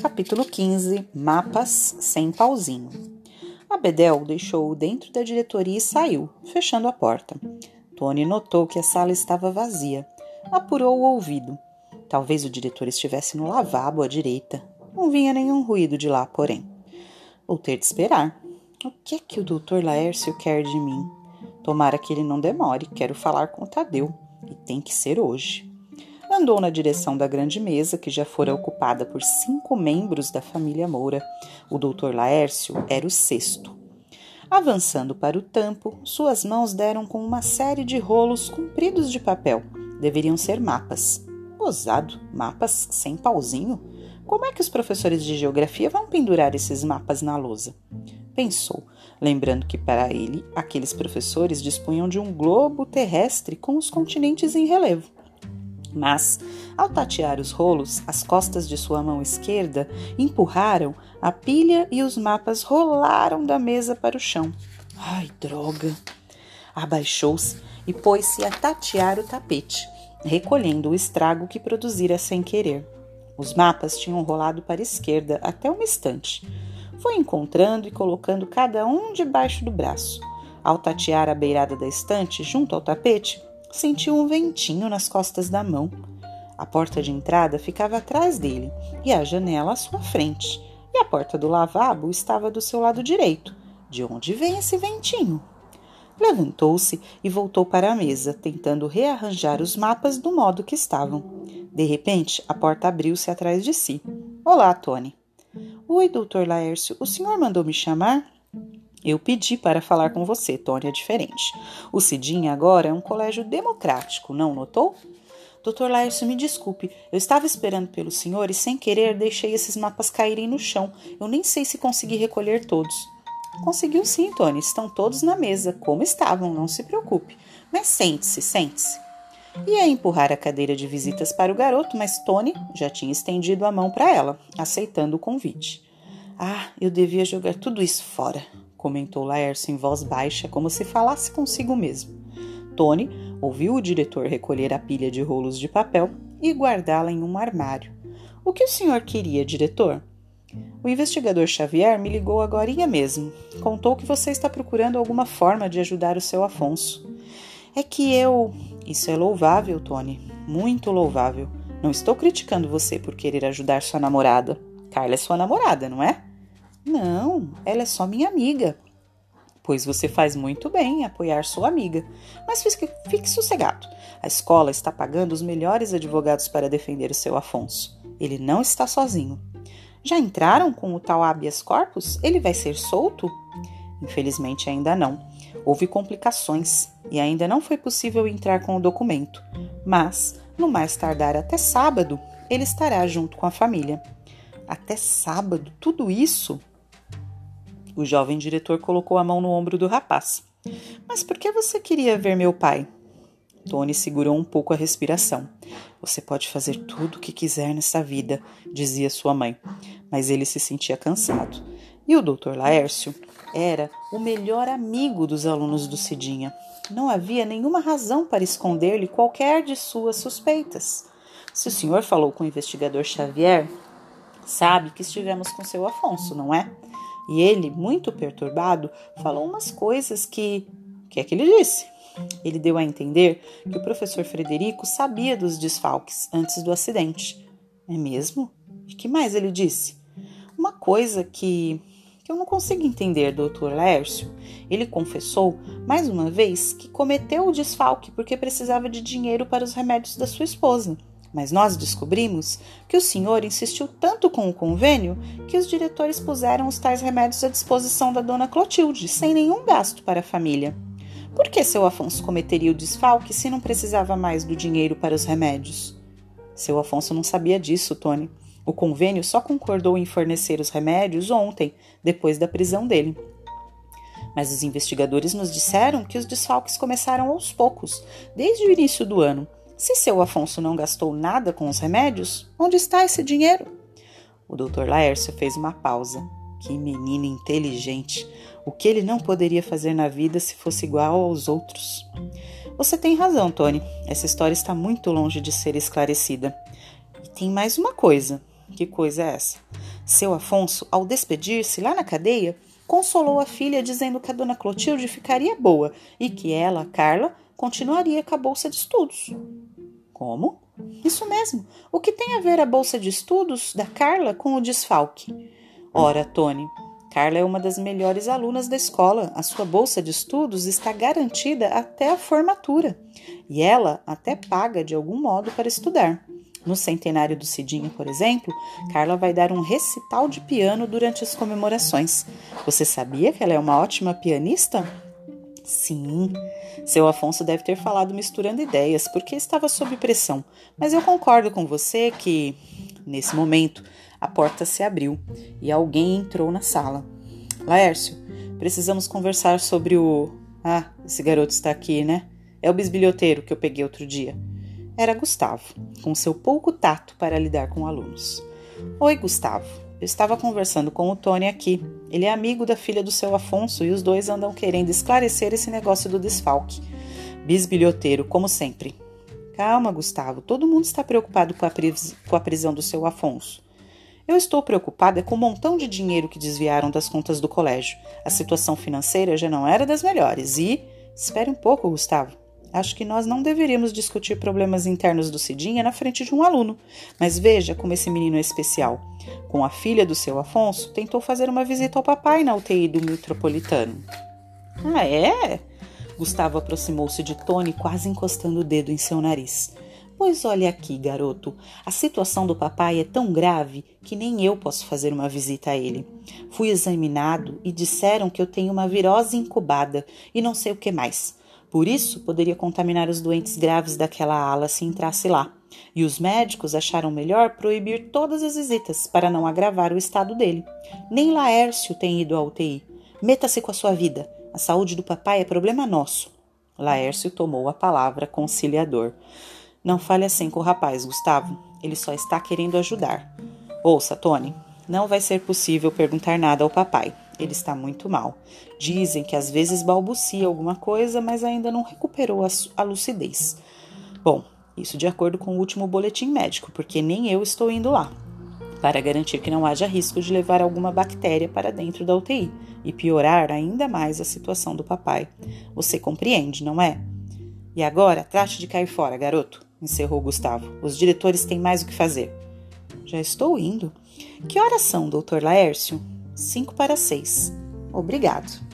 Capítulo 15 Mapas sem pauzinho. A Bedel deixou-o dentro da diretoria e saiu, fechando a porta. Tony notou que a sala estava vazia. Apurou o ouvido. Talvez o diretor estivesse no lavabo à direita. Não vinha nenhum ruído de lá, porém. Vou ter de esperar. O que é que o doutor Laércio quer de mim? Tomara que ele não demore. Quero falar com o Tadeu. E tem que ser hoje andou na direção da grande mesa, que já fora ocupada por cinco membros da família Moura. O doutor Laércio era o sexto. Avançando para o tampo, suas mãos deram com uma série de rolos compridos de papel. Deveriam ser mapas. Gozado, mapas sem pauzinho? Como é que os professores de geografia vão pendurar esses mapas na lousa? Pensou, lembrando que para ele aqueles professores dispunham de um globo terrestre com os continentes em relevo. Mas, ao tatear os rolos, as costas de sua mão esquerda empurraram a pilha e os mapas rolaram da mesa para o chão. Ai, droga! Abaixou-se e pôs-se a tatear o tapete, recolhendo o estrago que produzira sem querer. Os mapas tinham rolado para a esquerda até uma estante. Foi encontrando e colocando cada um debaixo do braço. Ao tatear a beirada da estante, junto ao tapete, sentiu um ventinho nas costas da mão. A porta de entrada ficava atrás dele e a janela à sua frente, e a porta do lavabo estava do seu lado direito. De onde vem esse ventinho? Levantou-se e voltou para a mesa, tentando rearranjar os mapas do modo que estavam. De repente, a porta abriu-se atrás de si. Olá, Tony. Oi, doutor Laércio, o senhor mandou me chamar? Eu pedi para falar com você, Tony, é diferente. O Cidinha agora é um colégio democrático, não notou? Doutor Laércio, me desculpe, eu estava esperando pelo senhor e sem querer deixei esses mapas caírem no chão. Eu nem sei se consegui recolher todos. Conseguiu sim, Tony, estão todos na mesa, como estavam, não se preocupe. Mas sente-se, sente-se. Ia empurrar a cadeira de visitas para o garoto, mas Tony já tinha estendido a mão para ela, aceitando o convite. Ah, eu devia jogar tudo isso fora comentou Laércio em voz baixa, como se falasse consigo mesmo. Tony ouviu o diretor recolher a pilha de rolos de papel e guardá-la em um armário. O que o senhor queria, diretor? O investigador Xavier me ligou agora mesmo. Contou que você está procurando alguma forma de ajudar o seu Afonso. É que eu. Isso é louvável, Tony. Muito louvável. Não estou criticando você por querer ajudar sua namorada. Carla é sua namorada, não é? Não, ela é só minha amiga. Pois você faz muito bem em apoiar sua amiga. Mas fique, fique sossegado. A escola está pagando os melhores advogados para defender o seu Afonso. Ele não está sozinho. Já entraram com o tal habeas corpus? Ele vai ser solto? Infelizmente ainda não. Houve complicações e ainda não foi possível entrar com o documento. Mas, no mais tardar até sábado, ele estará junto com a família. Até sábado? Tudo isso? O jovem diretor colocou a mão no ombro do rapaz. Mas por que você queria ver meu pai? Tony segurou um pouco a respiração. Você pode fazer tudo o que quiser nessa vida, dizia sua mãe, mas ele se sentia cansado. E o Dr. Laércio era o melhor amigo dos alunos do Cidinha. Não havia nenhuma razão para esconder-lhe qualquer de suas suspeitas. Se o senhor falou com o investigador Xavier, sabe que estivemos com seu Afonso, não é? E ele, muito perturbado, falou umas coisas que. O que é que ele disse? Ele deu a entender que o professor Frederico sabia dos desfalques antes do acidente. É mesmo? E que mais ele disse? Uma coisa que, que eu não consigo entender, doutor Lércio. Ele confessou, mais uma vez, que cometeu o desfalque porque precisava de dinheiro para os remédios da sua esposa. Mas nós descobrimos que o senhor insistiu tanto com o convênio que os diretores puseram os tais remédios à disposição da dona Clotilde, sem nenhum gasto para a família. Por que seu Afonso cometeria o desfalque se não precisava mais do dinheiro para os remédios? Seu Afonso não sabia disso, Tony. O convênio só concordou em fornecer os remédios ontem, depois da prisão dele. Mas os investigadores nos disseram que os desfalques começaram aos poucos, desde o início do ano se seu Afonso não gastou nada com os remédios, onde está esse dinheiro? O doutor Laércio fez uma pausa. Que menino inteligente! O que ele não poderia fazer na vida se fosse igual aos outros? Você tem razão, Tony. Essa história está muito longe de ser esclarecida. E tem mais uma coisa. Que coisa é essa? Seu Afonso, ao despedir-se lá na cadeia, consolou a filha dizendo que a dona Clotilde ficaria boa e que ela, Carla, continuaria com a bolsa de estudos. Como? Isso mesmo. O que tem a ver a bolsa de estudos da Carla com o desfalque? Ora, Tony, Carla é uma das melhores alunas da escola. A sua bolsa de estudos está garantida até a formatura. E ela até paga de algum modo para estudar. No centenário do Cidinha, por exemplo, Carla vai dar um recital de piano durante as comemorações. Você sabia que ela é uma ótima pianista? Sim, seu Afonso deve ter falado misturando ideias, porque estava sob pressão. Mas eu concordo com você que, nesse momento, a porta se abriu e alguém entrou na sala. Laércio, precisamos conversar sobre o. Ah, esse garoto está aqui, né? É o bisbilhoteiro que eu peguei outro dia. Era Gustavo, com seu pouco tato para lidar com alunos. Oi, Gustavo. Eu estava conversando com o Tony aqui. Ele é amigo da filha do seu Afonso e os dois andam querendo esclarecer esse negócio do desfalque. Bisbilhoteiro, como sempre. Calma, Gustavo. Todo mundo está preocupado com a, com a prisão do seu Afonso. Eu estou preocupada com o montão de dinheiro que desviaram das contas do colégio. A situação financeira já não era das melhores e. Espere um pouco, Gustavo. Acho que nós não deveríamos discutir problemas internos do Cidinha na frente de um aluno. Mas veja como esse menino é especial. Com a filha do seu Afonso, tentou fazer uma visita ao papai na UTI do metropolitano. Ah, é? Gustavo aproximou-se de Tony, quase encostando o dedo em seu nariz. Pois olha aqui, garoto, a situação do papai é tão grave que nem eu posso fazer uma visita a ele. Fui examinado e disseram que eu tenho uma virose incubada e não sei o que mais. Por isso, poderia contaminar os doentes graves daquela ala se entrasse lá. E os médicos acharam melhor proibir todas as visitas para não agravar o estado dele. Nem Laércio tem ido à UTI. Meta-se com a sua vida. A saúde do papai é problema nosso. Laércio tomou a palavra conciliador. Não fale assim com o rapaz, Gustavo. Ele só está querendo ajudar. Ouça, Tony, não vai ser possível perguntar nada ao papai. Ele está muito mal. Dizem que às vezes balbucia alguma coisa, mas ainda não recuperou a, lucidez. Bom, isso de acordo com o último boletim médico, porque nem eu estou indo lá. Para garantir que não haja risco de levar alguma bactéria para dentro da UTI e piorar ainda mais a situação do papai. Você compreende, não é? E agora, trate de cair fora, garoto, encerrou Gustavo. Os diretores têm mais o que fazer. Já estou indo. Que horas são, doutor Laércio? 5 para 6. Obrigado.